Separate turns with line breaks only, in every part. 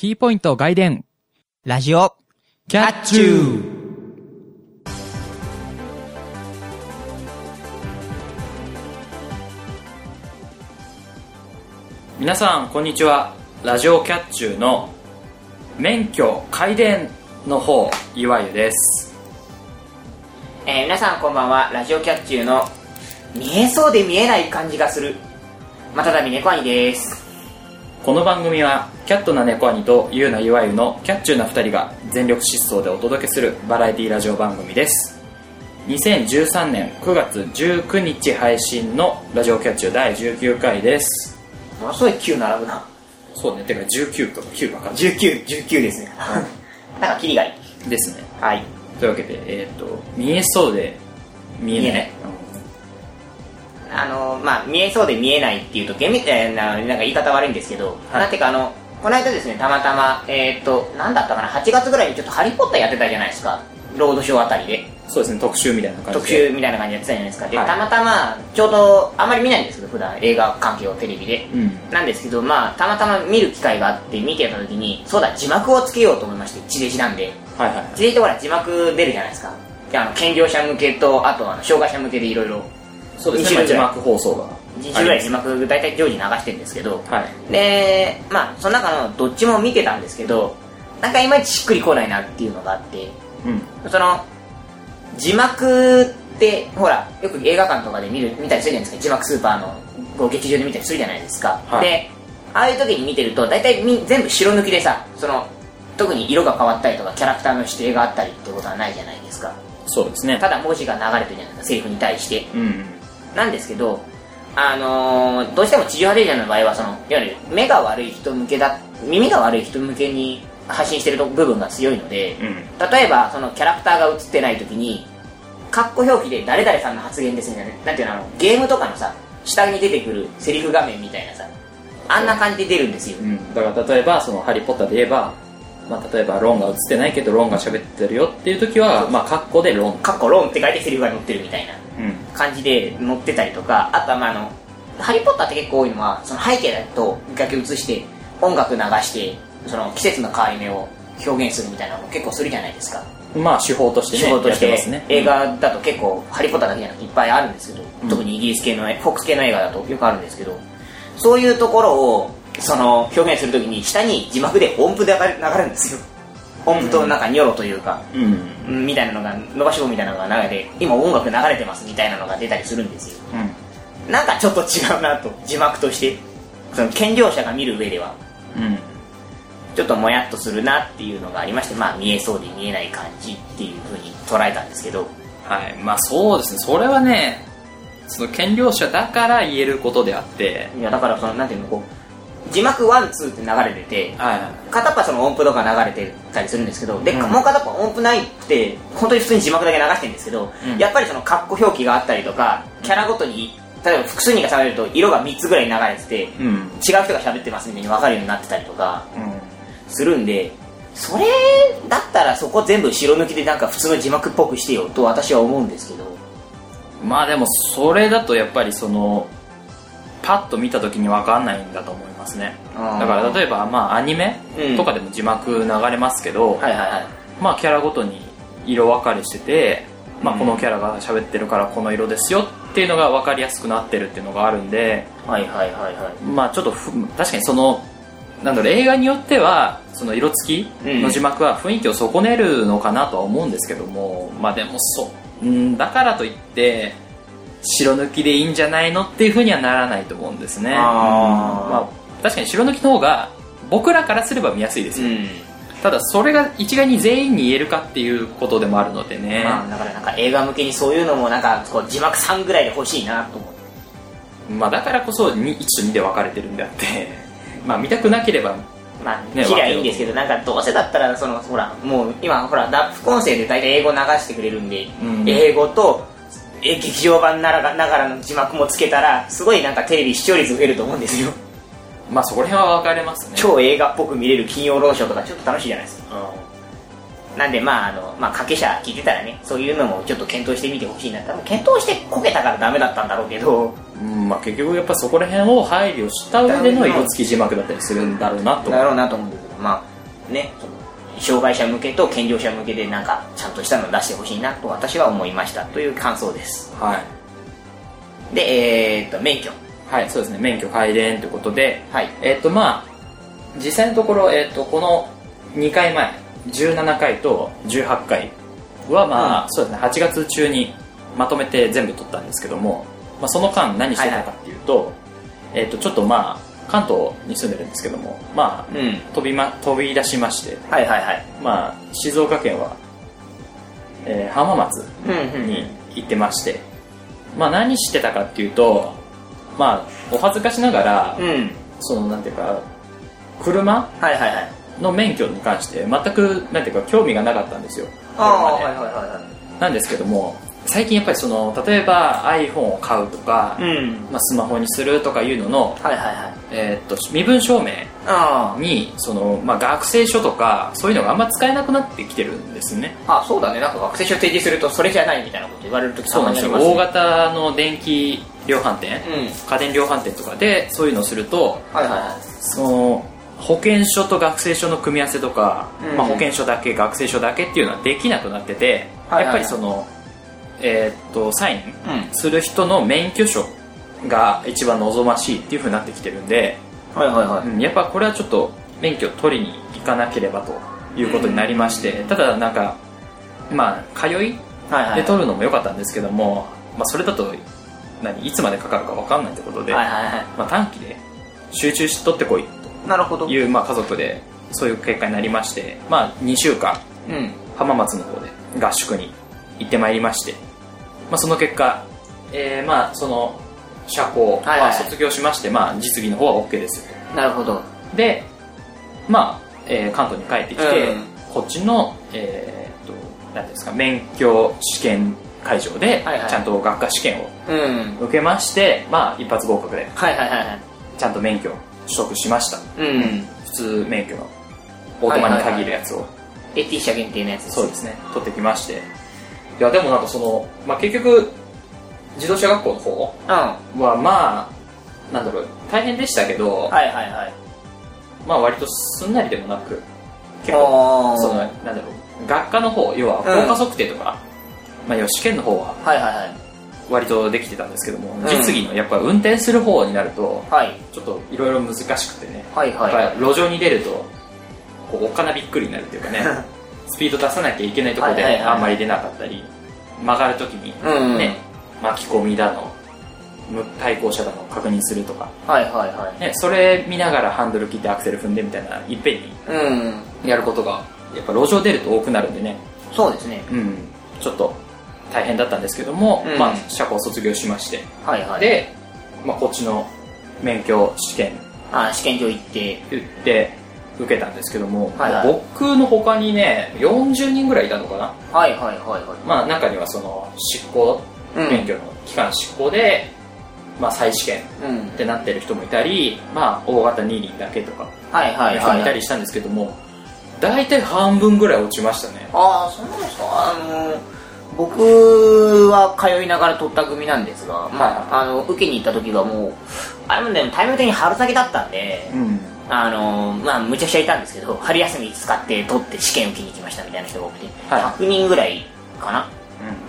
キーポイント外伝、
ラジオ、
キャッチュー皆さん、こんにちは。ラジオキャッチューの免許改伝の方、岩湯です。
えー皆さんこんばんは、ラジオキャッチューの見えそうで見えない感じがする、またたび猫兄です。
この番組は、キャットな猫兄とユーナ岩湯のキャッチューな二人が全力疾走でお届けするバラエティラジオ番組です。2013年9月19日配信のラジオキャッチュー第19回です。
ものすごい9並ぶな。
そうね、てか19とか9が感じ
19、19ですね。なんかキリがいい。
ですね。
はい。
というわけで、えっ、と、見えそうで見えない。
あのまあ見えそうで見えないっていうと厳密えーななんか言い方悪いんですけど、
はい
なんていうかあのこの間ですねたまたまえーっとなんだったかな8月ぐらいにちょっとハリー・ポッターやってたじゃないですか。ロードショーあたりで。
そうですね、特集みたいな感じで。
特集みたいな感じでやってたじゃないですか。で、
はい。
たまたまちょうどあんまり見ないんですけど普段映画関係をテレビで、
うん。
なんですけどまあたまたま見る機会があって見てた時にそうだ字幕をつけようと思いまして地デジなんで。
はいはいはい。
地デジってほら字幕出るじゃないですか。であの健常者向けとあとあの障害者向けでいろいろ。
そうですね、字幕放送が。
2種ぐらい字幕大体常時流してるんですけど、
はい。
でまあその中のどっちも見てたんですけどなんかいまいちしっくりこないなっていうのがあって
うん。
その字幕ってほらよく映画館とかで見る見たりするじゃないですか字幕スーパーのこう劇場で見たりするじゃないですか、
はい
でああいう時に見てると大体み全部白抜きでさその特に色が変わったりとかキャラクターの指定があったりってことはないじゃないですか
そうですね。
ただ文字が流れてるじゃないですかセリフに対して
うん。
なんですけど、あのーどうしても地上波レジャーの場合はそのいわゆる目が悪い人向けだ耳が悪い人向けに発信してる部分が強いので、
うん。
例えばそのキャラクターが映ってない時にカッコ表記で誰々さんの発言ですねなんていうのあのゲームとかのさ下に出てくるセリフ画面みたいなさあんな感じで出るんですよ、
うん。だから例えば、その、ハリーポッターで言えば、まあ、例えば、ロンが映ってないけど、ロンが喋ってるよっていう時は、まあ、カッコでロン。
カッコローンって書いてセリフが載ってるみたいな
うん。
感じで載ってたりとかあとはまああのハリー・ポッターって結構多いのはその背景だとだけ映して音楽流してその季節の変わり目を表現するみたいなのも結構するじゃないですか
まあ、手法としてね、
仕事として
ますね。
映画だと結構ハリー・ポッターだけじゃなくていっぱいあるんですけど、
うん
特にイギリス系のフォックス系の映画だとよくあるんですけどそういうところをその表現するときに下に字幕で音符で流れ流れるんですよ音符となんかニョロというか、
うん。
うんみたいなのが伸ばし棒みたいなのが流れて今音楽流れてますみたいなのが出たりするんですよ
うん。
なんかちょっと違うなと字幕としてその健常者が見る上では
うん。
ちょっともやっとするなっていうのがありましてまあ見えそうで見えない感じっていうふうに捉えたんですけど
はい。まあ、そうですね。それはね、その、権力者だから言えることであって、
いやだからそのなんていうのこう字幕ワンツーって流れてて
はい。
片っ端その音符とか流れてたりするんですけどで、
うん
もう片っ端音符ないって本当に普通に字幕だけ流してるんですけど、
うん
やっぱりそのカッコ表記があったりとかキャラごとに例えば複数人が喋ると色が3つぐらい流れてて、
うん。
違う人が喋ってますみたいに分かるようになってたりとか
うん。
するんでそれだったらそこ全部白抜きでなんか普通の字幕っぽくしてよと私は思うんですけど
まあでもそれだとやっぱりそのパッと見た時に分かんないんだと思いますね。だから例えばまあアニメ
うん。
とかでも字幕流れますけど、
はいはいはい。
まあキャラごとに色分かれしてて、まあ、
うん。
このキャラが喋ってるからこの色ですよっていうのが分かりやすくなってるっていうのがあるんで
はいはいはいはい。
まあちょっとふ確かにそのなんだろう映画によってはその色付きの字幕は雰囲気を損ねるのかなとは思うんですけども、まあでもそううんだからといって白抜きでいいんじゃないのっていうふうにはならないと思うんですね。
あー。
うんまあ、確かに白抜きの方が僕らからすれば見やすいですよ、
うん。
ただそれが一概に全員に言えるかっていうことでもあるのでね、
まあだからなんか映画向けにそういうのもなんかこう字幕3ぐらいで欲しいなと思って
まあ、だからこそに1と2で分かれてるんであって。まあ見たくなければ
まあ
ね
切りゃいいんですけどなんかどうせだったらそのほらもう今ほらだ副音声で大体英語流してくれるんで、
うん。
英語とえ劇場版ならながらの字幕もつけたらすごいなんかテレビ視聴率増えると思うんですよ
まあそこら辺は分かれますね。
超映画っぽく見れる金曜ロードショーとかちょっと楽しいじゃないですか。なんでまああの、まあ、掛け者聞いてたらねそういうのもちょっと検討してみてほしいな多分検討してこけたからダメだったんだろうけど。
うん。まあ、結局やっぱそこら辺を配慮した上での色付き字幕だったりするんだろうなと。
だろうなと思うんですけど。まあね障害者向けと健常者向けでなんかちゃんとしたのを出してほしいなと私は思いました。という感想です。
はい。
でえー、っと免許
はい。そうですね。免許改伝ということで。
はい。
えっとまあ実際のところ、えっとこの2回前17回と18回はまあ、そうですね。8月中にまとめて全部取ったんですけども、まあ、その間何してたかっていうと、えっとちょっとまあ関東に住んでるんですけどもまあ、
うん。
飛びま飛び出しまして。
はいはいはい。
まあ静岡県は、えー浜松
うんうん
に行ってまして、まあ何してたかっていうとまあお恥ずかしながら、
うん。
そのなんていうか車
はいはいはい。
の免許に関して全くなんていうか興味がなかったんですよ。
ああ
これまで。
はいはいはいはい。
なんですけども最近やっぱりその例えば iPhone を買うとか、
うん。
まあ、スマホにするとかいうのの、
はいはいはい。
えーっと身分証明
あ
にその、まあ、学生証とかそういうのがあんま使えなくなってきてるんですね。
ああそうだね。なんか学生証提示するとそれじゃないみたいなこと言われるとき
そうなんですよ。大型の電気量販店、
うん。
家電量販店とかでそういうのをすると
はいはい。はい
その保険証と学生証の組み合わせとか、
うん。
まあ、保険証だけ学生証だけっていうのはできなくなってて、
はいはい。はい
やっぱりその、えーっとサイン
うん。
する人の免許証が一番望ましいっていうふうになってきてるんで、
はいはいはい。
うんやっぱこれはちょっと免許取りに行かなければということになりまして、ただなんかまあ通いで取るのも良かったんですけども、まあ、それだと何いつまでかかるか分かんないってことで、
はいはいは
まあ、短期で集中し取ってこい。
いなるほど。
という、まあ、家族でそういう結果になりまして、まあ、2週間
うん。
浜松の方で合宿に行ってまいりまして、まあ、その結果、えーまあその社交
はいはい。
は卒業しまして、まあ、実技の方は OK です。よ
なるほど。
でまあ、えー関東に帰ってきて、
うん。
こっちのえーっと何ですか免許試験会場でちゃんと学科試験を
うん。
受けまして、まあ一発合格でちゃんと免許取得しました。
うん。
普通免許のオートマに限るやつを、
エティ社限定のやつです
そうですね。取ってきまして。いやでもなんかその、まあ、結局自動車学校の方
うん。は
はまあなんだろう大変でしたけど、
いはいはい。
まあ割とすんなりでもなく結構そのなんだろう学科の方要は効果測定とか、まあ、要は試験の方は
はいはいはい。
割とできてたんですけども、
ん。
実技のやっぱ運転する方になると
はい。
ちょっといろいろ難しくてね、
はいはい。
やっぱ路上に出るとこうおっかなびっくりになるっていうかね スピード出さなきゃいけないところで
はいはいはい
あんまり出なかったり曲がるときに
うんうん。
ね、巻き込みだのむ対向車だの確認するとか、
はいはいは
ね、それ見ながらハンドル切ってアクセル踏んでみたいないっぺんに
いうん。
やることがやっぱ路上出ると多くなるんでね、
そうですね。
うん、ちょっと大変だったんですけども、
うん。
まあ、社交卒業しまして。
はいはい。
で、まあ、こっちの免許試験
あ試験場行って。
言って受けたんですけども、
はいはい。
僕の他にね40人ぐらいいたのかな。
はいはいはいはい。
まあ中にはその執行
うん。
免許の期間執行で、まあ、再試験
うん。
ってなってる人もいたり、まあ、大型二輪だけとか
はいはい
人
はい。
もいたりしたんですけども大体半分ぐらい落ちましたね。
ああそうなんですか？あの僕は通いながら取った組なんですが、まあ、あの受けに行った時はもうあれもねタイム的に春先だったんで、
うん。
あのまあむちゃくちゃいたんですけど春休み使って取って試験受けに行きましたみたいな人が多くて、
はい。
100人ぐらいかな？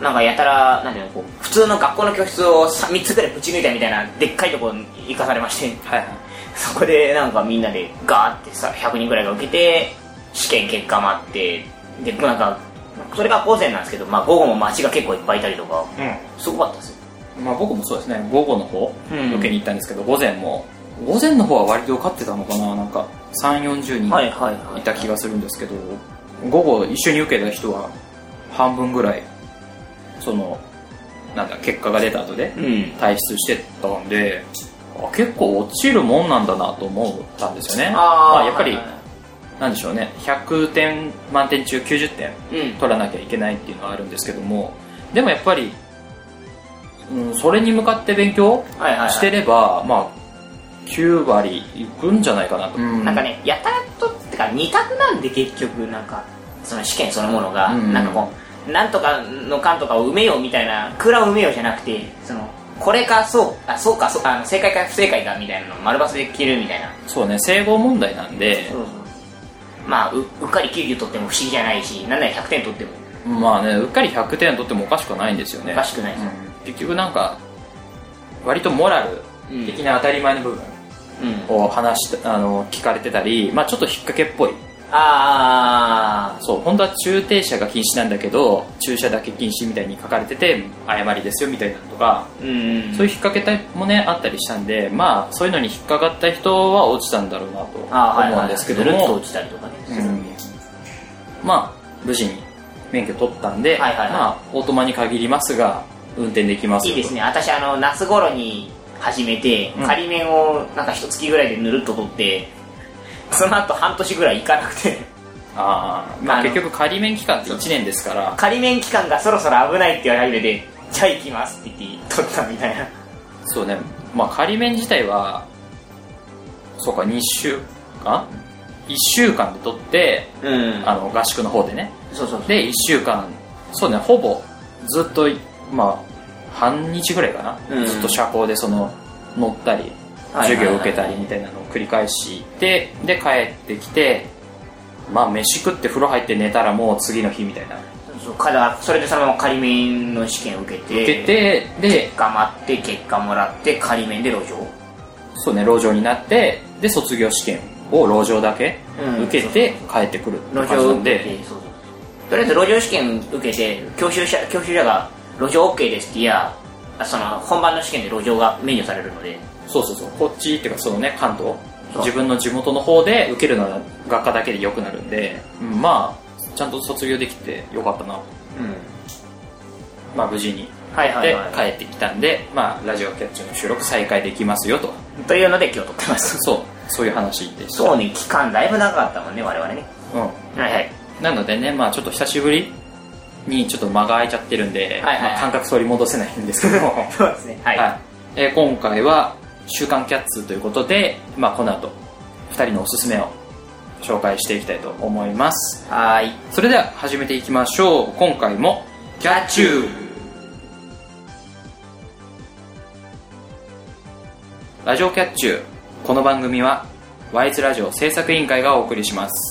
なんかやたらなんていうのこう普通の学校の教室を 3, つぐらいぶち抜いたみたいなでっかいところに行かされまして
はいはい。
そこでなんかみんなでガーってさ100人ぐらいが受けて試験結果待ってでなんかそれが午前なんですけど、まあ、午後も街が結構いっぱいいたりとかすごかったですよ。
まあ、僕もそうですね。午後の方
うん。
受けに行ったんですけど、午前も午前の方は割と受かってたのかな。なんか3 4 0人
はいはいはい
い。た気がするんですけど午後一緒に受けた人は半分ぐらいそのなんだ結果が出た後で
うん。
退出してたんであ結構落ちるもんなんだなと思ったんですよね。
あー
まあ、やっぱり、
はいはい
なんでしょうね。100点満点中90点
うん。
取らなきゃいけないっていうのはあるんですけども。でもやっぱり、うん、それに向かって勉強
はいはいはい。
してれば、まあ9割いくんじゃないかなと、
なんかねやたらとってか二択なんで結局なんかその試験そのものが、
うん。
なんかこうなんとかのかんとかを埋めようみたいな空欄を埋めようじゃなくてそのこれかそうあそうかそうあの正解か不正解かみたいなのを丸バスで切るみたいな。
そうね整合問題なんで
まあううっかり90取っても不思議じゃないしなんなら100点取っても。
まあねうっかり100点取ってもおかしくないんですよね。
おかしくないです、
うん。結局なんか割とモラル的な当たり前の部分
うん。
を話しあの聞かれてたり、まあ、ちょっと引っ掛けっぽい
ああ
そう本当は駐停車が禁止なんだけど駐車だけ禁止みたいに書かれてて誤りですよみたいなのとか
うんうん。
そういう引っ掛けたいもねあったりしたんでまあそういうのに引っかかった人は落ちたんだろうなと思うんですけど
ずるっと
も
落ちたりとかね、
うん。まあ無事に免許取ったんで、
はいはいはい。
まあオートマに限りますが運転できます
いいですね。私あの夏頃に始めて
うん。
仮面をなんか一月ぐらいでぬるっと取ってその後半年ぐらい行かなくて。
あー。まあ結局仮免期間って1年ですから。
仮面期間がそろそろ危ないって言われ始めてじゃあ行きますって言って取ったみたいな。
そうね。まあ仮免自体はそうか2週間？1週間で取って
うん。
あの合宿の方でね。
そうそう
で1週間。そうねほぼずっとまあ半日ぐらいかな、
うん。
ずっと車高でその乗ったり授業を受けたりみたいなのを繰り返してで帰ってきてまあ飯食って風呂入って寝たらもう次の日みたいな。
そうかそれでそのまま仮面の試験を受けて
受けてで
結果待って結果もらって仮面で路上。
そうね、路上になって、で、卒業試験を路上だけ
うん。
受けて帰ってくる
路上
で、
とりあえず路上試験受けて教習者教習者が路上 OK ですって言やその本番の試験で路上が免除されるので
そうそうそう、こっちっていうかそのね、関東、自分の地元の方で受けるのは学科だけで良くなるんで、うんまあ、ちゃんと卒業できてよかったな。
うん。
まあ無事に。
はいはいはい。
で、帰ってきたんで、まあ、ラジオキャッチの収録再開できますよと。
というので今日撮ってます。
そう、そういう話でした。
そうね期間だいぶ長かったもんね我々ね。
うん。
はいはい。
なのでね、まあちょっと久しぶりにちょっと間が空いちゃってるんで、
はいはい。
まあ、感覚取り戻せないんですけども、
そうですね。はい、
はい。えー今回は「週刊キャッツ」ということで、まあ、この後2人のおすすめを紹介していきたいと思います。
はい。
それでは始めていきましょう。今回も「キャッチュー」ラジオキャッチュー。この番組はワイズラジオ制作委員会がお送りします。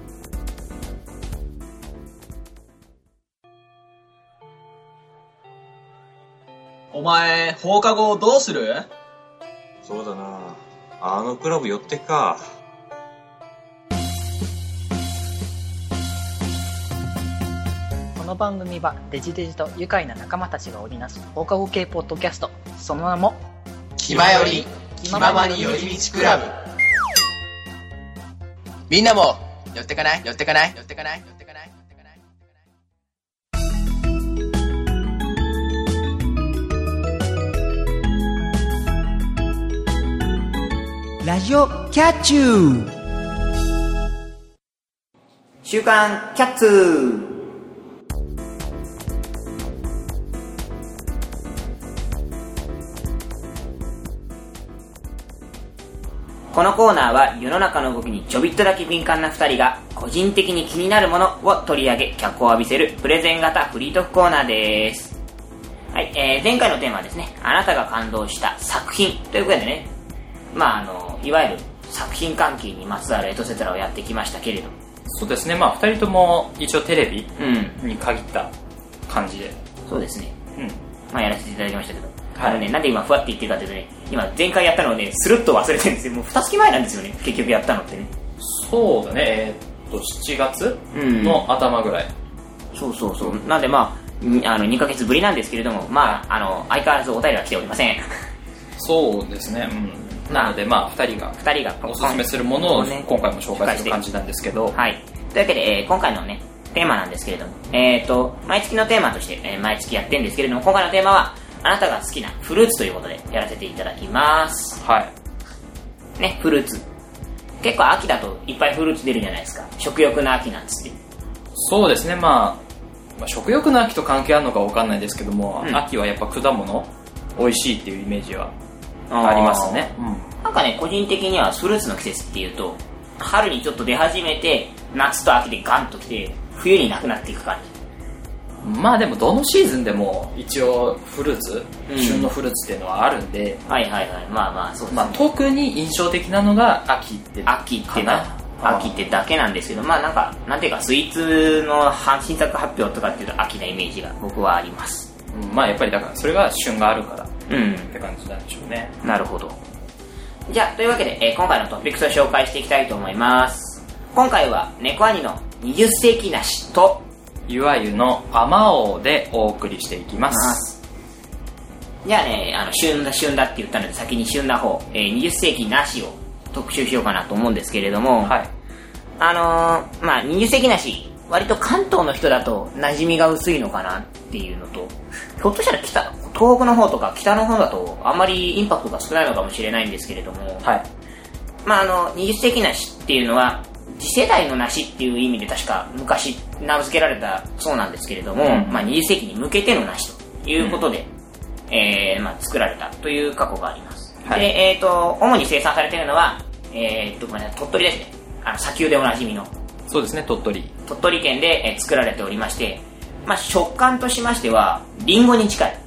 お前、放課後どうする？
そうだな。あのクラブ寄ってっか。
この番組はデジデジと愉快な仲間たちが織りなす放課後系ポッドキャスト。その名も
気まより、気ままに寄り道クラブ。みんなも、寄ってかない寄ってかない？寄ってかない？寄ってかない？
ラジオキャッチ。ュー
週刊キャッツこのコーナーは世の中の動きにちょびっとだけ敏感な2人が個人的に気になるものを取り上げ脚光を浴びせるプレゼン型フリートークコーナーです。はい、えー前回のテーマはですねあなたが感動した作品ということでねまああのいわゆる作品関係にまつわるエトセトラをやってきましたけれど
そうですね、まあ2人とも一応テレビ
うん
に限った感じで。
そうですね
うん。
まあやらせていただきましたけど、
はい
あのね、なんで今ふわって言ってるかというとね、今前回やったのをね、スルッと忘れてるんですよ。もう二月前なんですよね、結局やったのってね。
そうだね、えーっと、7月
うん
の頭ぐらい。
そうそうそう。なんでまあ、にあの、2ヶ月ぶりなんですけれども、まあ、あの、相変わらずお便りは来ておりません。
そうですね、うん。なので、まあ、2人が
二人が
おすすめするものを
ね
今回も紹介する感じなんですけど、
はい。というわけで、えー今回のね、テーマなんですけれども、えっ、と、毎月のテーマとして、えー毎月やってるんですけれども、今回のテーマは、あなたが好きなフルーツということでやらせていただきます。
はい
ね、フルーツ。結構秋だといっぱいフルーツ出るじゃないですか。食欲の秋なんつって。
そうですね、まあ、まあ食欲の秋と関係あるのかわかんないですけども、
うん
秋はやっぱ果物美味しいっていうイメージはありますね。うん
なんかね、個人的にはフルーツの季節っていうと、春にちょっと出始めて、夏と秋でガンと来て、冬になくなっていく感
まあでもどのシーズンでも一応フルーツ、
うん
旬のフルーツっていうのはあるんで、
じ。はいはいはい。まあまあ、そうですね。
まあ特に印象的なのが秋って
秋って
な、
秋ってだけなんですけど、まあなんか、なんていうか、スイーツの新作発表とかっていうと秋なイメージが僕はあります。
うんまあやっぱりだからそれが旬があるからっ
うん。
て感じなんでしょうね。
なるほど。じゃあ、というわけで、えー今回のトピックスを紹介していきたいと思います。今回は、猫兄の20世紀梨と、
ゆわゆのあまおうでお送りしていきます。
じゃあね、あの、旬だ旬だって言ったので、先に旬な方、えー20世紀梨を特集しようかなと思うんですけれども、
はい。
あのー、まあ20世紀梨、割と関東の人だと馴染みが薄いのかなっていうのと、ひょっとしたら北、東北の方とか北の方だとあんまりインパクトが少ないのかもしれないんですけれども、
はい。
まああの、20世紀梨っていうのは、次世代の梨っていう意味で確か昔名付けられたそうなんですけれども、
うん
まあ20世紀に向けての梨ということで、えーまあ作られたという過去があります。
はい
で、えっ、と、主に生産されているのは、えー、と、ごめんなさい、鳥取ですね。あの、砂丘でおなじみの。
そうですね、鳥取。
鳥取県で、えー作られておりまして、まあ、食感としましては、リンゴに近い。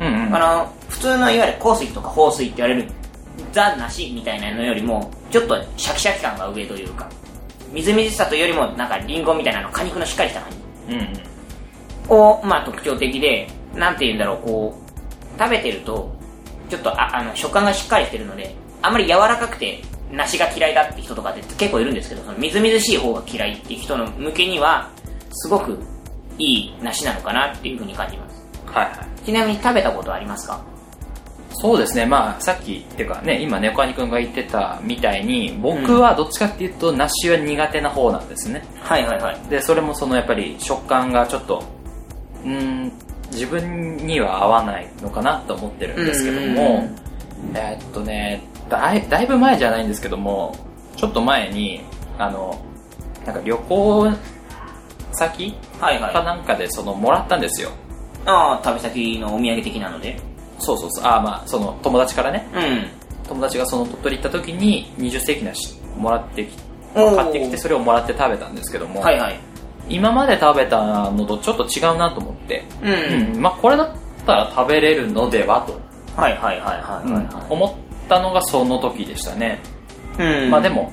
うんうん。
あの、普通のいわゆる香水とか放水って言われる、ザ・梨みたいなのよりも、ちょっとシャキシャキ感が上というか、みずみずしさというよりも、なんかリンゴみたいなの、果肉のしっかりした感じ。
うんうん。
を、まあ、特徴的で、なんて言うんだろう、こう、食べてると、ちょっとああの食感がしっかりしてるので、あんまり柔らかくて、梨が嫌いだって人とかって結構いるんですけど、そのみずみずしい方が嫌いっていう人の向けには、すごくいい梨なのかなっていうふうに感じます。
はいはい。
ちなみに食べたことありますか？
そうですね、まあ、さっき、っていうかね、今、猫兄くんが言ってたみたいに、僕はどっちかっていうと、梨は苦手な方なんですね。
はいはいはい。
で、それもその、やっぱり食感がちょっと、うーん、自分には合わないのかなと思ってるんですけども、えーっとねだい、だいぶ前じゃないんですけども、ちょっと前に、あの、なんか旅行先
はいはい。
かなんかで、その、もらったんですよ。
ああ、旅先のお土産的なので。
そうそうそう、ああまあ、その、友達からね、
うん。
友達がその鳥取行った時に20世紀梨もらってき買ってきてそれをもらって食べたんですけども、
はいはい。
今まで食べたのとちょっと違うなと思って、
うん。
うんまあこれだったら食べれるのではと、
はいはいはいはいはいは
思ったのがその時でしたね、
い。うん。
まあで。も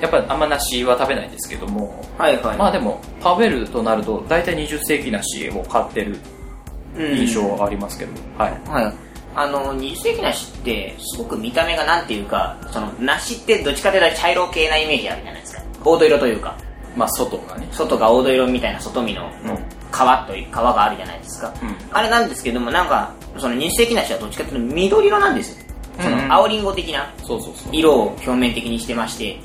やっぱりあんま梨は食べないですけども、
はいはい。
まあでも食べるとなると大体20世紀梨を買ってる
うん
印象はありますけど、はい。
はい。あの、二十世紀梨って、すごく見た目がなんていうか、その、梨ってどっちかというと茶色系なイメージあるじゃないですか。黄土色というか、
まあ外がね。
外が黄土色みたいな外見の
うん。
皮という、皮があるじゃないですか。
うん。
あれなんですけども、なんか、その二十世紀梨はどっちかというと緑色なんですよ。そ
うん。うん。
の、青りんご的な
そうそうそう。
色を表面的にしてまして、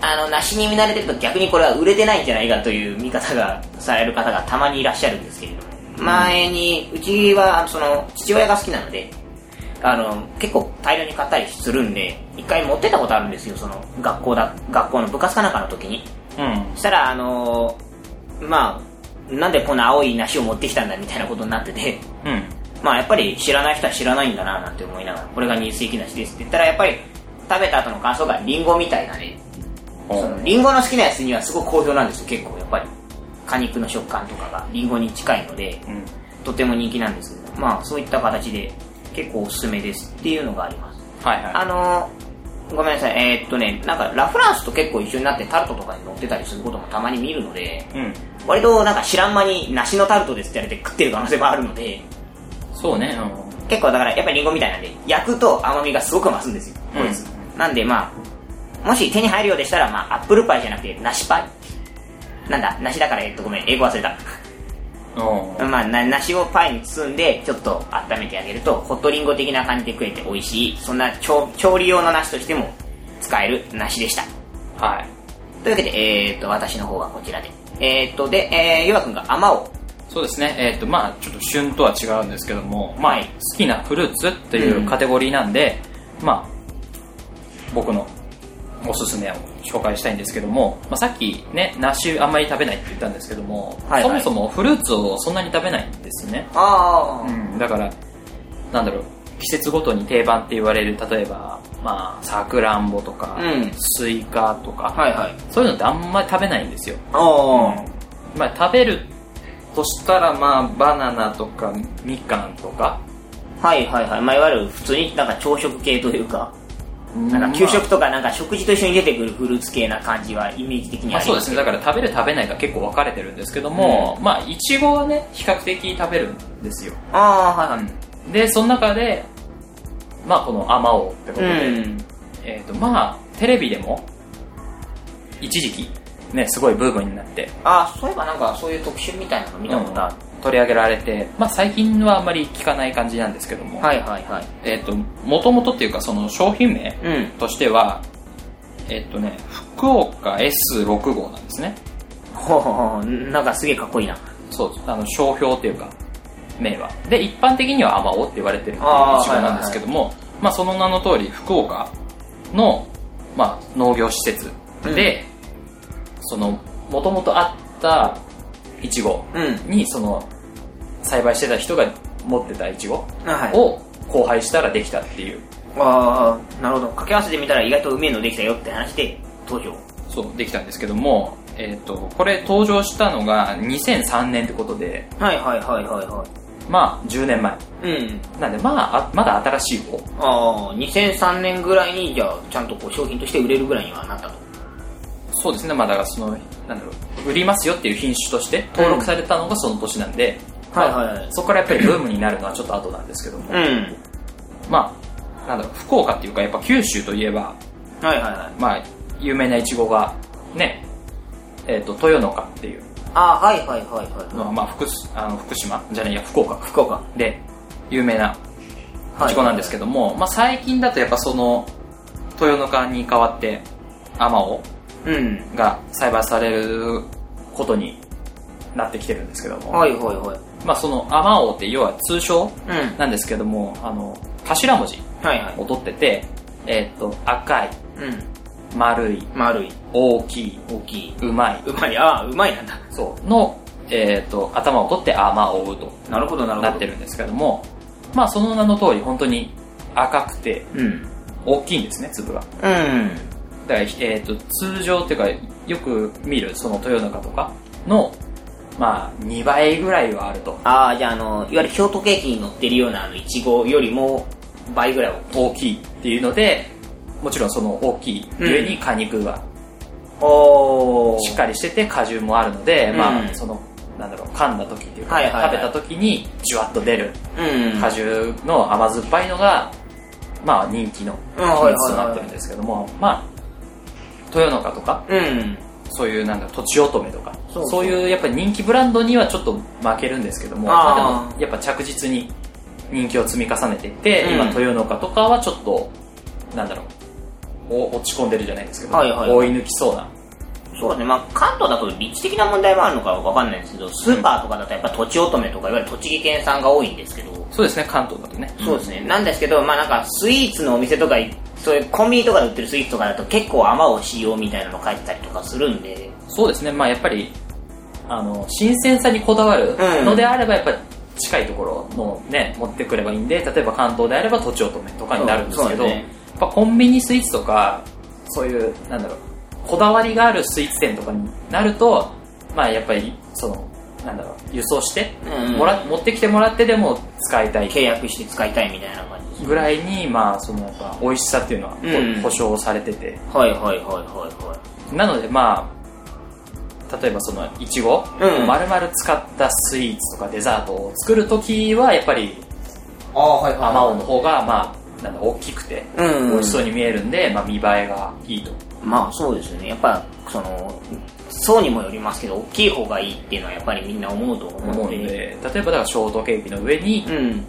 あの、梨に見慣れてると逆にこれは売れてないんじゃないかという見方がされる方がたまにいらっしゃるんですけれども、前に、うちは、その、父親が好きなので、あの、結構大量に買ったりするんで、一回持ってたことあるんですよ、その、学校だ、学校の部活かなんかの時に。
うん
そしたら、あの、まあ、なんでこんな青い梨を持ってきたんだみたいなことになってて、
うん
まあやっぱり知らない人は知らないんだななんて思いながら、これが20世紀梨ですって言ったら、やっぱり食べた後の感想がリンゴみたいだね。そのリンゴの好きなやつにはすごく好評なんですよ、結構やっぱり。果肉の食感とかがリンゴに近いので、
うん。
とても人気なんです。けど、まあそういった形で結構おすすめですっていうのがあります。
はいはい。
あのー、ごめんなさい、えーっとね、なんかラフランスと結構一緒になってタルトとかに乗ってたりすることもたまに見るので、
うん。
割となんか知らん間に梨のタルトですって言われて食ってる可能性もあるので、
そうね、うん。
結構だからやっぱりリンゴみたいなんで焼くと甘みがすごく増すんですよこいつ、
う
なんでまあもし手に入るようでしたらまあアップルパイじゃなくて梨パイなんだ梨だからえっとごめん英語忘れた。
うん
まあな梨をパイに包んでちょっと温めてあげるとホットリンゴ的な感じで食えて美味しいそんな調調理用の梨としても使える梨でした。
はい。
というわけで、えー、と私の方はこちらで。えーっと、で、えー、ゆわくんが甘を。
そうですね、えっ、と、まあちょっと旬とは違うんですけども、まあ、
はい。
好きなフルーツっていうカテゴリーなんで、まあ僕のおすすめを紹介したいんですけども、まあ、さっきね、梨あんまり食べないって言ったんですけども、
はいはい
そもそもフルーツをそんなに食べないんですね。
あ
うん、だから、なんだろう、季節ごとに定番って言われる、例えば、まあ、さくらんぼとか、
うん
スイカとか、
はいはい。
そういうのってあんまり食べないんですよ。
あ
まあ、食べるとしたら、まあ、バナナとか、みかんとか、
あ。はいはいはい。まあ、いわゆる普通になんか朝食系というか、なんか給食とかなんか食事と一緒に出てくるフルーツ系な感じはイメージ的に
まあ、
あります
そうですね。だから食べる食べないが結構分かれてるんですけども、まあ、いちごはね、比較的食べるんですよ。
ああ、はいはい。
で、その中で、まあ、このアマオってことで、
うん。
えっ、と、まあ、テレビでも、一時期、ね、すごいブームになって、
ああ、そういえばなんかそういう特集みたいなの見たことある。
取り上げられて、まあ、最近はあんまり聞かない感じなんですけども、
はいはいはい。
えっ、と、もともとっていうか、その商品名
うん。
としては、えっ、とね、福岡 S6 号なんですね。
ほうほうなんかすげえかっこいいな。
そう、あの、商標っていうか、名は。で、一般的にはアマオって言われてるっていう
あー
イチゴなんですけども、まあ、その名の通り、福岡の、まあ、農業施設で、その、もともとあったイチゴ
うん。
に、その、栽培してた人が持ってたイチゴ
はい。
を交配したらできたっていう、
ああ、なるほど。掛け合わせてみたら意外とうめえのできたよって話で登場。
そう、できたんですけども、えっ、と、これ登場したのが2003年ってことで、
はいはいはいはいは
まあ、10年前。
い。うん。
なんで、まあ、あまだ新しい方。
ああ、2003年ぐらいに、じゃあ、ちゃんとこう商品として売れるぐらいにはなったと。
そうですね、まあだからその、なんだろう、売りますよっていう品種として登録されたのがその年なんで、
はいはいはい
そこからやっぱりブームになるのはちょっと後なんですけども、
うん。
まあ、なんだろう、福岡っていうかやっぱ九州といえば、
はいはいはい。
まあ、有名なイチゴが、ね、えっ、と、豊の花っていう
ああ、はいはいはいはい。
のは、まあ、福すあの福島？じゃねえや、福岡
福岡。
で有名なイチゴなんですけども、まあ最近だとやっぱその、豊の花に代わって、アマオ
うん。
が栽培されることになってきてるんですけども、
はいはいはい。
まあそのアマオって要は通称
うん。
なんですけども、あの、頭文字
はいはい。
を取ってて、えっ、と、赤い、
うん。
丸い、
丸い。
大きい、
大きい。
うまい、
うまい。ああ、うまいなんだ。
そう、の、えっ、と、頭を取ってアマオウと
なるほどなるほど。
なってるんですけども、まあその名の通り本当に赤くて
うん。
大きいんですね、粒が。
うん。
だから、えっ、と、通常っていうか、よく見る、その豊中とかの、まあ、2倍ぐらいはあると。
ああ、じゃあ、あの、いわゆるショートケーキに乗ってるような、あの、いちごよりも倍ぐらい
大きいっていうので、もちろんその大きい上に果肉が
お
しっかりしてて果汁もあるので、
うん
まあ、その、なんだろう、噛んだ時っていうか、
はいはいはい
食べた時にじゅわっと出る
うん。
果汁の甘酸っぱいのが、まあ人気の
うん
品質となってるんですけども、まあ、豊の花とか、
うん。
そういうなんだちおとめとか、
そう
いうやっぱり人気ブランドにはちょっと負けるんですけども、でもやっぱ着実に人気を積み重ねていって、
うん。
今豊の花とかはちょっと、なんだろう、お落ち込んでるじゃないですけど、
はいはいはい。
追い抜きそうな。
そうね、まあ、関東だと立地的な問題もあるのかわかんないんですけど、スーパーとかだとやっぱとちおとめとか、いわゆる栃木県産が多いんですけど、
そうですね、関東だとね。
そうですね。なんですけど、まあなんか、スイーツのお店とか、そういうコンビニとかで売ってるスイーツとかだと結構甘を使用みたいなの書いてたりとかするんで、
そうですね、まあやっぱり、あの、新鮮さにこだわるのであれば、やっぱり近いところのね、持ってくればいいんで、例えば関東であればとちおとめとかになるんですけど、やっぱコンビニスイーツとか、そういう、なんだろう、こだわりがあるスイーツ店とかになると、まあやっぱり、その、なんだろう、輸送して、
うん。
もら、持ってきてもらってでも使いたい。
契約して使いたいみたいな感じ。
ぐらいに、まあそのやっぱ美味しさっていうのはほ
うん。
保証されてて、
はいはいはいはいはい。
なのでまあ例えばそのいちご
うん
丸々使ったスイーツとかデザートを作るときはやっぱり
ああ、はい
アマオの方がまあなんだ大きくて
うん
美味しそうに見えるんで、まあ、見栄えがいいと
まあそうですよね。やっぱ、その、層にもよりますけど、大きい方がいいっていうのはやっぱりみんな思うと思うので。
で例えばだからショートケーキの上に
うん。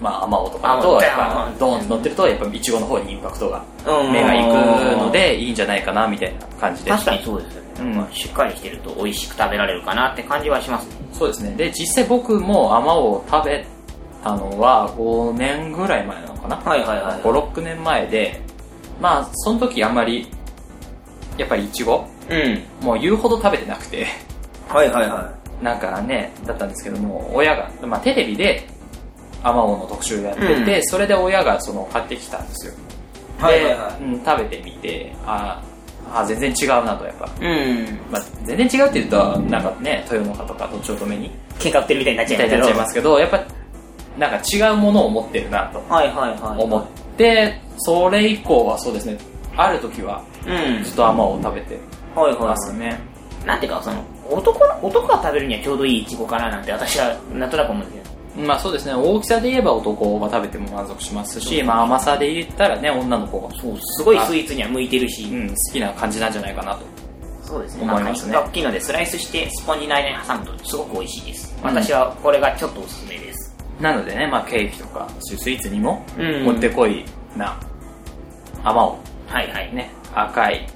まあ、アマオとかだと、
あ
やっぱ、ドーンと乗ってると、やっぱ、イチゴの方にインパクトが、
うん。
目が行くので、いいんじゃないかな、みたいな感じで。
確かにそうですよね、
うん。
まあしっかりしてると美味しく食べられるかなって感じはします。ね
そうですね。で、実際僕もアマオを食べたのは、5年ぐらい前なのかな？
はいはいはい
5、6年前で、まあ、その時あんまり、やっぱりイチゴ
うん。
もう言うほど食べてなくて、
はいはいは
なんかね、だったんですけども、親が、まあテレビで、アマオの特集やってて、
うん。
それで親がその買ってきたんですよ。
いはいはい。は
で、うん、食べてみて、ああ、全然違うなと、やっぱ。
いうん。
まあ、全然違うって言うと、なんかね、豊中とかとちょうど目に、
喧嘩売ってるみたいになっちゃいますけど。
みたいになっちゃいますけど、やっぱ、なんか違うものを持ってるなと
はいはいはい
思って、それ以降はそうですね、ある時は
うん。
ずっとアマオを食べて
はいはい。
ますね。
なんていうかその男の男が食べるにはちょうどいいイチゴかななんて私はなんとなく思うんですけど
まあそうですね、大きさで言えば男が食べても満足しますし、まあ甘さで言ったらね、女の子が、
そうすごいスイーツには向いてるし。
うん、好きな感じなんじゃないかなと。
そうですね。
思いますね。
大きいのでスライスしてスポンジの間に挟むとすごく美味しいです、
うん。
私はこれがちょっとおすすめです。
なのでね、まあケーキとか、スイーツにも、
うん。
もってこいな、甘を。
はいはい。
ね、赤い、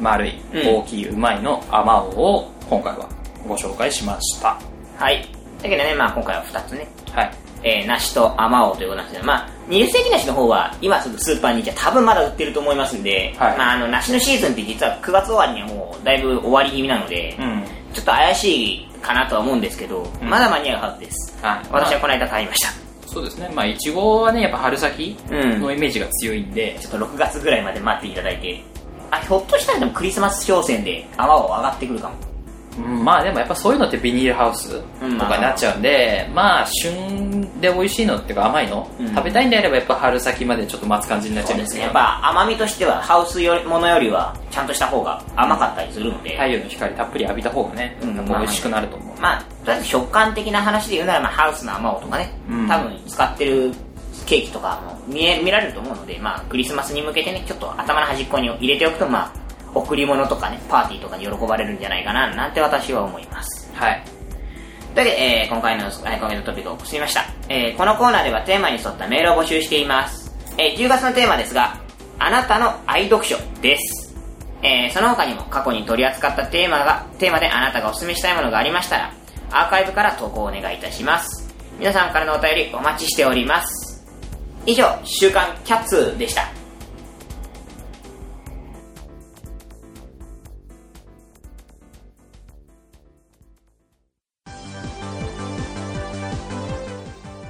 丸い、
うん。
大きい、うまいのアマオを今回はご紹介しました。
はいだけどねまあ今回は2つね
はい。
えー、梨とアマオということなんですけど、まあ、20世紀梨の方は、今すぐスーパーに行きゃ多分まだ売ってると思いますんで、
はい
まあ、あの、梨のシーズンって実は9月終わりにはもう、だいぶ終わり気味なので、
うん。
ちょっと怪しいかなとは思うんですけど、
うん
まだ間に合うはずです。
はい。
私はこの間買いました。
そうですね。まあ、いちごはね、やっぱ春先
うん
のイメージが強いんで、
ちょっと6月ぐらいまで待っていただいて、あ、ひょっとしたらでもクリスマス商戦でアマオ上がってくるかも。
うんまあでもやっぱそういうのってビニールハウスと
うん
かになっちゃうんで、まあ旬で美味しいのっていうか甘いの、
うん。
食べたいんであればやっぱ春先までちょっと待つ感じになっちゃいますすね。
やっぱ甘みとしては、ハウスものよりは、ちゃんとした方が甘かったりするので、
太陽の光たっぷり浴びた方がね、
うん
美味しくなると思う。
まあ、とりあえず食感的な話で言うなら、まあ、ハウスのアマオとかね、
うん。
多分使ってるケーキとかも見え見られると思うので、まあ、クリスマスに向けてね、ちょっと頭の端っこに入れておくと、まあ、贈り物とかね、パーティーとかに喜ばれるんじゃないかな、なんて私は思います。
はい。
というわけで、えー今回の、えー今回のトピックを進みました。えーこのコーナーではテーマに沿ったメールを募集しています。えー10月のテーマですが、あなたの愛読書です。えーその他にも過去に取り扱ったテーマが、テーマであなたがお勧めしたいものがありましたら、アーカイブから投稿をお願いいたします。皆さんからのお便りお待ちしております。以上、週刊キャッツでした。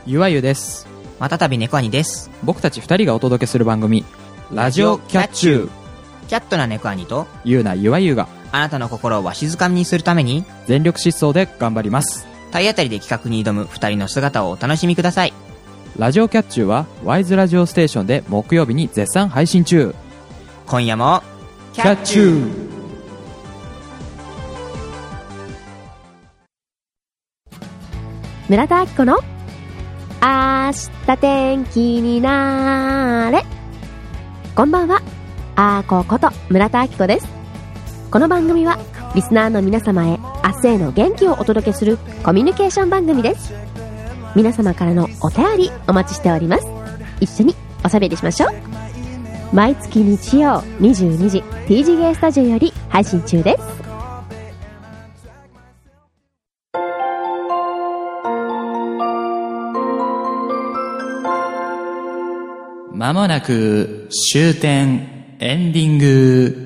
ゆわゆです。
またたび猫兄です。
僕たち二人がお届けする番組、ラジオキャッチュー。
キャットな猫兄と、
ゆうなゆわゆが
あなたの心をわしづかみにするために、
全力疾走で頑張ります。
体当たりで企画に挑む二人の姿をお楽しみください。
ラジオキャッチューは、ワイズラジオステーションで木曜日に絶賛配信中。
今夜も、
キャッチュー
村田明子の明日天気になれ。こんばんは、あーここと村田明子です。この番組はリスナーの皆様へ明日への元気をお届けするコミュニケーション番組です。皆様からのお便りお待ちしております。一緒におしゃべりしましょう。毎月日曜22時 TGA スタジオより配信中です。
まもなく終点エンディング。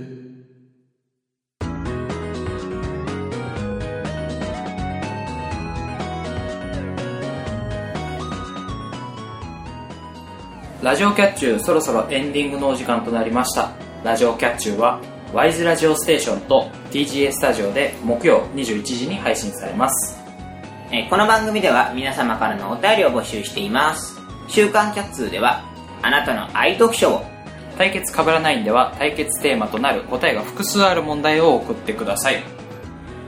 ラジオキャッチューそろそろエンディングのお時間となりました。ラジオキャッチューはワイズラジオステーションと TGA スタジオで木曜21時に配信されます。
えこの番組では皆様からのお便りを募集しています。週刊キャッツーでは、あなたの愛読書を、
対決かぶらないんでは対決テーマとなる答えが複数ある問題を送ってください。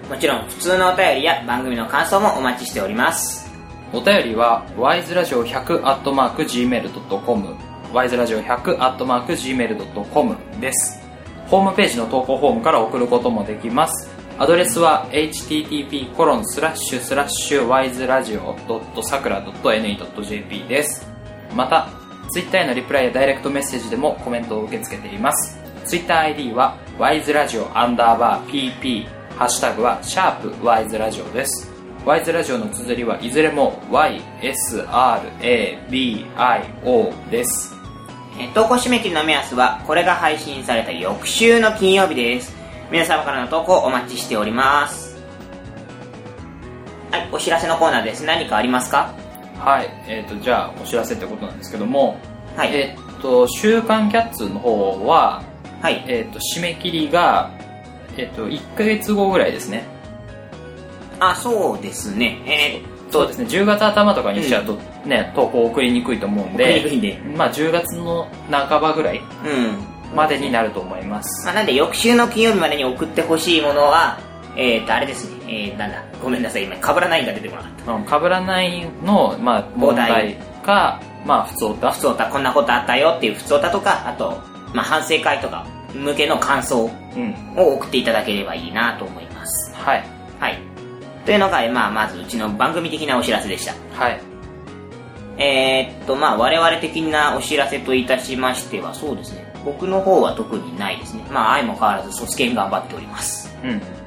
もちろん普通のお便りや番組の感想もお待ちしております。
お便りは wiseradio100-gmail.com wiseradio100-gmail.com です。ホームページの投稿フォームから送ることもできます。アドレスは http コロンスラッシュスラッシュ wiseradio.sakura.ne.jp ですまた Twitter へのリプライやダイレクトメッセージでもコメントを受け付けています。TwitterID は wiseradio アンダーバー pp ハッシュタグはシャープ wiseradio です。ワイズラジオの綴りはいずれも YSRABIO です。
投稿締め切りの目安はこれが配信された翌週の金曜日です。皆様からの投稿お待ちしております。はいお知らせのコーナーです。何かありますか？
はいえっ、とじゃあお知らせってことなんですけども
はい。
えっ、と「週刊キャッツ」の方は
はい。
えっ、と締め切りがえっ、と1ヶ月後ぐらいですね。
あそうですね。えーっと。
そうですね。10月頭とかにしちゃうとね、投稿送りにくいと思うんで
送りにくいんで。
まあ10月の半ばぐらい
うん。
までになると思います。
まあ、なんで翌週の金曜日までに送ってほしいものはえーっとあれですねえー、なんだごめんなさい今かぶらないが出てこなかった。
うんかぶらないの、まあ、問題かまあ普通だ
普通歌こんなことあったよっていう普通歌とかあと、まあ、反省会とか向けの感想
うん。
を送っていただければいいなと思います。
はい。
はい。というのが、まあ、まずうちの番組的なお知らせでした。
はい。
えー、っとまあ我々的なお知らせといたしましてはそうですね。僕の方は特にないですね。まあ相も変わらず卒検頑張っております。
うん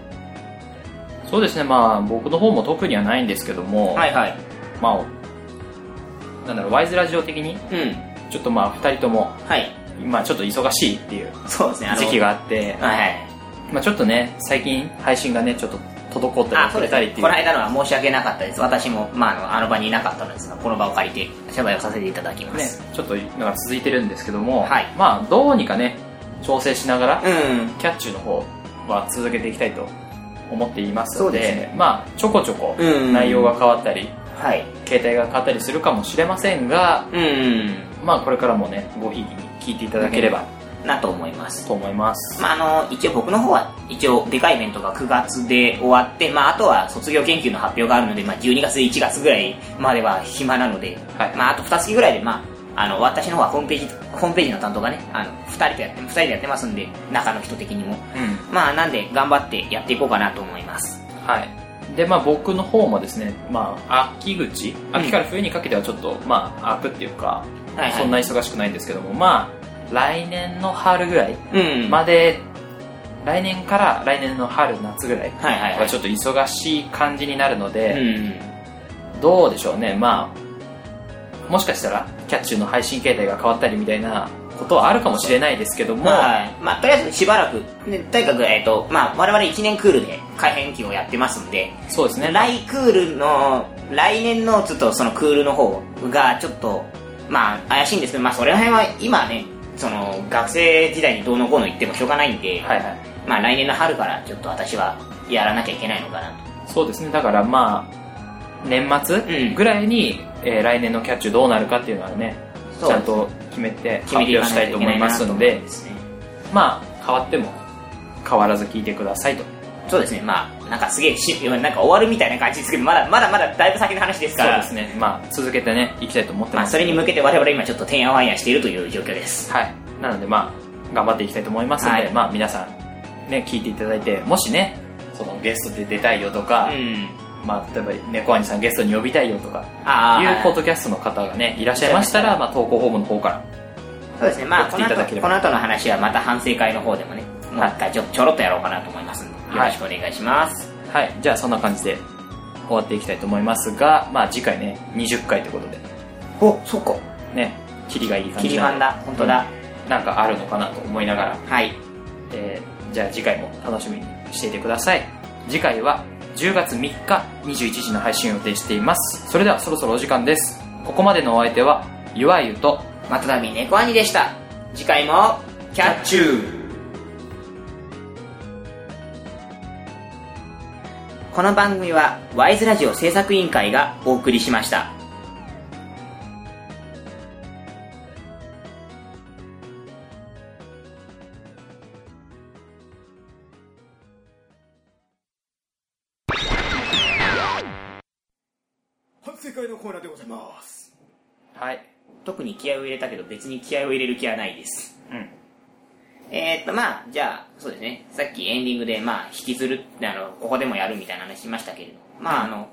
そうですね。まあ僕の方も特にはないんですけども、
はいはい。
まあなんだろうワイズラジオ的に
うん。
ちょっとまあ2人とも
はい。
今ちょっと忙しいっていう
そうですね。
時期があって
はいはい。
まあちょっとね最近配信がねちょっと滞ったり遅れたりっていう。
この間のは申し訳なかったです。私も、まあ、あのあの場にいなかったのですがこの場を借りて謝罪をさせていただきま
ね
す、
ちょっとのが続いてるんですけども、
はい。
まあどうにかね調整しながら、
うん。
キャッチュの方は続けていきたいと思っていますので
ね。
まあちょこちょこ
うん。
内容が変わったり、
はい。
携帯が変わったりするかもしれませんが
うん。
まあこれからもねごひいきに聞いていただければ
なと思います。
と思います、
まあ、あの一応僕の方は一応でかいイベントが9月で終わって、まあ、あとは卒業研究の発表があるので、まあ、12月1月ぐらいまでは暇なので、
はい。
まあ、あと2月ぐらいで、まあ、あの私の方はホームページホームページの担当がねあの2人とやって2人でやってますんで中の人的にも。
うん。
まあなんで頑張ってやっていこうかなと思います。
はい。でまあ僕の方もですねまあ秋口秋から冬にかけてはちょっと、まあ空くっていうか、
はいはい。
そんな忙しくないんですけどもまあ来年の春ぐらい
うん。
まで、来年から来年の春夏ぐらい
は
ちょっと忙しい感じになるの
う
で、
ん。
どうでしょうね。まあもしかしたらキャッチューの配信形態が変わったりみたいなことはあるかもしれないですけども、
はい。まあ、とりあえずしばらく、ね、とにかく、えっとまあ、我々1年クールで改編期をやってますんで。
そうですね。
来クールの来年のちょっとそのクールの方がちょっとまあ怪しいんですけどまあそれら辺は今ねその学生時代にどうのこうの言ってもしょうがないんで、
はいはい。
まあ来年の春からちょっと私はやらなきゃいけないのかなと。
そうですね。だからまあ年
うん。
末ぐらいに、えー来年のキャッチューどうなるかっていうのはねちゃんと決めて発
決めてい
表した
いといけない
ますのでまあ変わっても変わらず聞いてくださいと。
そうですね。まあなんかすげえしなんか終わるみたいな感じですけどまだまだまだだいぶ先の話ですから。
そうですね。まあ続けてねいきたいと思って
まあ、
ます
それに向けて我々今ちょっとてんやわんやしているという状況です。
はい。なのでまあ頑張っていきたいと思いますので、
はい。
まあ皆さんね聞いていただいてもしねそのゲストで出たいよとか、
うん
まあ例えば猫兄さんゲストに呼びたいよとかいうポッドキャストの方がねいらっしゃいましたら、まあ、投稿フォームの方から。
そうですね。まあ
送
この後
っていただければ。
この後の話はまた反省会の方でもねもう一回ちょちょろっとやろうかなと思いますのでよろしくお願いします、
はい。じゃあそんな感じで終わっていきたいと思いますがまあ次回ね20回ということで。
おそっか。
ねキリがいい感じ
切り板だ。本当だ、
うん。なんかあるのかなと思いながら、
はい。
えーじゃあ次回も楽しみにしていてください。次回は10月3日21時の配信を予定しています。それではそろそろお時間です。ここまでのお相手はゆわゆと
またたび猫兄でした。次回もキャッチュー。この番組はワイズラジオ制作委員会がお送りしました。ます。
はい。
特に気合を入れたけど別に気合を入れる気はないです。
うん。
えーっと、まあ、じゃあ、そうですね。さっきエンディングで、まあ、引きずるって、あの、ここでもやるみたいな話しましたけれど、まあ、あの、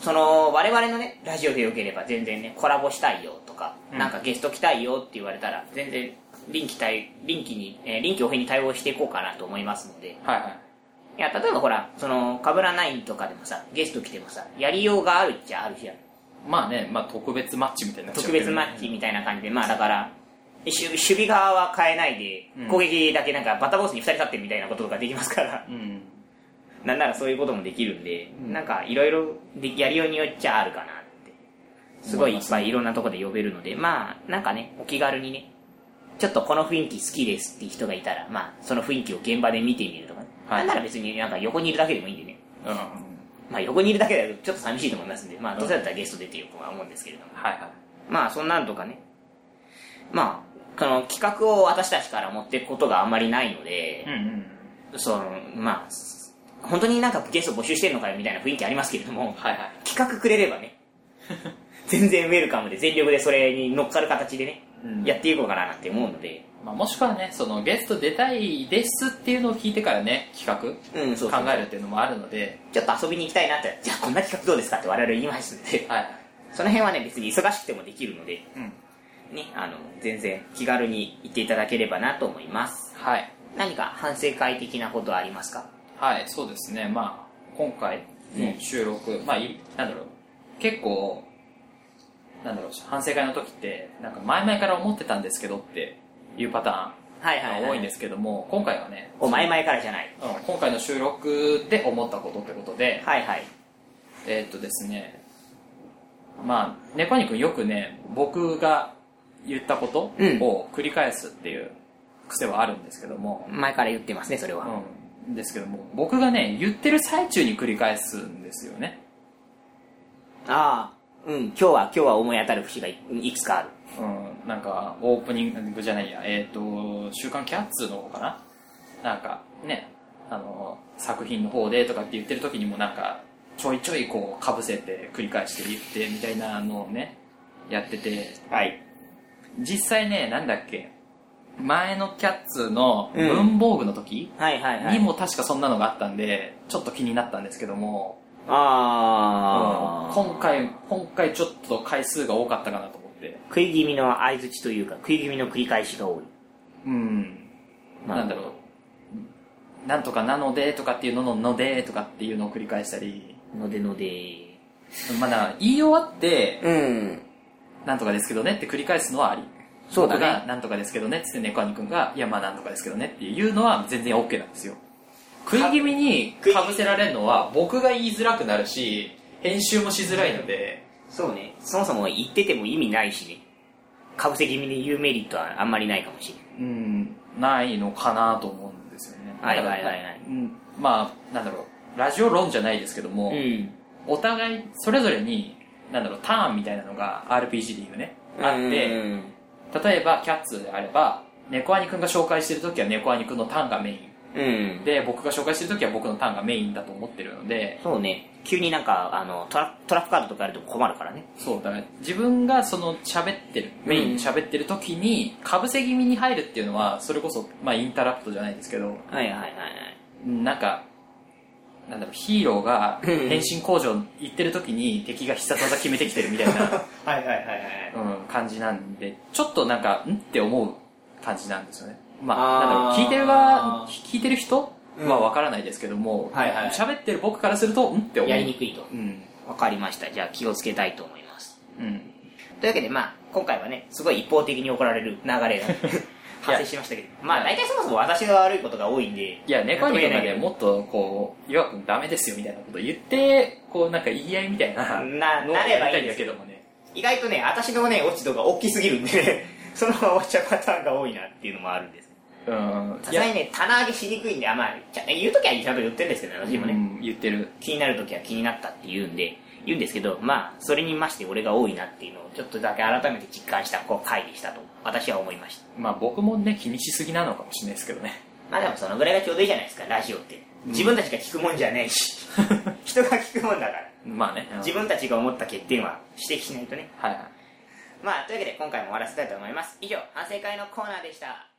その、我々のね、ラジオでよければ全然ね、コラボしたいよとか、
うん。
なんかゲスト来たいよって言われたら、全然、臨機対、臨機に、えー臨機応変に対応していこうかなと思いますので、
はいはい。
いや、例えばほら、その、かぶらナインとかでもさ、ゲスト来てもさ、やりようがあるっちゃあるじゃん。
まあね、まあ特別マッチみたいになっちゃう
特
けどね
別マッチみたいな感じで、まあだから、守守備側は変えないで、
うん
攻撃だけなんかバッターボックスに2人立ってるみたいなことができますから、
うん。
なんならそういうこともできるんで、
うん
なんかいろいろでやりようによっちゃあるかなって。すごいいっぱいいろんなとこで呼べるので、まあ、なんかね、お気軽にね、ちょっとこの雰囲気好きですっていう人がいたら、まあ、その雰囲気を現場で見てみるとかなんなら別になんか横にいるだけでもいいんでね。
うん。
まあ横にいるだけだとちょっと寂しいと思いますんで、まあどうせだったらゲスト出てよとは思うんですけれども。
はいはい。
まあそんなんとかね。まあ、この企画を私たちから持っていくことがあんまりないので
うん、うん。
その、まあ、本当になんかゲスト募集してるのかよみたいな雰囲気ありますけれども、
はいはい。
企画くれればね、全然ウェルカムで全力でそれに乗っかる形でね、
うん
やっていこうかななんて思うので、
まあ、もしくはね、そのゲスト出たいですっていうのを聞いてからね、企画、
うん、そう
考えるっていうのもあるので、
ちょっと遊びに行きたいなって、じゃあこんな企画どうですかって我々言いますんで、
はい。
その辺はね、別に忙しくてもできるので、
うん。
ね、あの、全然気軽に行っていただければなと思います。
はい。
何か反省会的なことはありますか？
はい、そうですね。まあ、今回の収録、まあ、いなんだろう、結構、なんだろう、反省会の時って、なんか前々から思ってたんですけどっていうパタ
はい
ーンが多いんですけども、今回はね、
お前々からじゃない。
うん今回の収録で思ったことってことで、
はいはい。
えーっとですね、まあ、猫にくんよくね、僕が言ったこと
うん
を繰り返すっていう癖はあるんですけども、
前から言ってますね、それは。
うん、ですけども、僕がね、言ってる最中に繰り返すんですよね。
ああ、うん、今日は、今日は思い当たる節がいいくつかある。
うん、なんか、オープニングじゃないや、えっ、と、週刊キャッツの方かな？なんか、ね、あの、作品の方でとかって言ってる時にもなんか、ちょいちょいこう、被せて繰り返して言ってみたいなのをね、やってて、
はい。
実際ね、なんだっけ、前のキャッツの
うん
文房具の時
はいはいはい。
にも確かそんなのがあったんで、ちょっと気になったんですけども、
ああ、
今回、今回ちょっと回数が多かったかなと。思って。
食い気味の相づちというか、食い気味の繰り返しが多い。
うん。なんだろう。なんとかなのでとかっていうのののでとかっていうのを繰り返したり。
のでので。
まだ言い終わって、
うん。
なんとかですけどねって繰り返すのはあり。
そうだね
僕がなんとかですけどねって言って猫兄くんが、いやまあなんとかですけどねっていうのは全然 OK なんですよ。食い気味に被せられるのは僕が言いづらくなるし、編集もしづらいので、
そうね。そもそも言ってても意味ないしね。かぶせ気味で言うメリットはあんまりないかもしれない。
うん、ないのかなと思うんですよね。
はいはいはいはい
うんまあ、なんだろう、ラジオ論じゃないですけども、
うん。
お互いそれぞれに、なんだろう、ターンみたいなのが RPG で言うね、あって、
うん
例えばキャッツであれば、猫兄くんが紹介してるときは猫兄くんのターンがメイン。
うん。
で、僕が紹介してるときは僕のターンがメインだと思ってるので、
そうね。急になんか、あの、トラトラップカードとかあると困るからね。
そう、だから自分がその喋ってる、メインで喋ってるときに、かぶせ気味に入るっていうのは、それこそ、まあインタラプトじゃないですけど、
はいはいはいはい。
なんか、なんだろう、ヒーローが
うん
変身工場行ってる時に敵が必殺技決めてきてるみたいな、
はいはいはいはい。
うん、感じなんで、ちょっとなんか、ん？って思う感じなんですよね。ま
あー
あ、なんだろう、聞いてる側、聞いてる人
うん
はわからないですけども、
はいはい
喋ってる僕からすると、んって思う。
やりにくいと。
うん。
わかりました。じゃあ気をつけたいと思います。
うん。
というわけで、まあ、今回はね、すごい一方的に怒られる流れが 発生しましたけど、まあ大体そもそも私が悪いことが多いんで、
いや、猫に
とけど
もっとこう、岩君ダメですよみたいなこと言って、こうなんか言い合いみたいな
ななればいい
ん
んですけど
だけどもね。
意外とね、私のね、落ち度が大きすぎるんでね、そのまま終わっちゃうパターンが多いなっていうのもあるんです。
うん。
さすがにね、棚上げしにくいんで、あまあ、ちゃ言うときはちゃんと言ってるんですけどね、私もね、
うん言ってる。
気になるときは気になったって言うんで、言うんですけど、まあ、それにまして俺が多いなっていうのをちょっとだけ改めて実感したこう回でしたと、私は思いました。
まあ僕もね、気にしすぎなのかもしれないですけどね。
まあでもそのぐらいがちょうどいいじゃないですか、ラジオって。自分たちが聞くもんじゃないし、人が聞くもんだから。
まあね。
自分たちが思った欠点は指摘しないとね。
はいはい。
まあ、というわけで今回も終わらせたいと思います。以上、反省会のコーナーでした。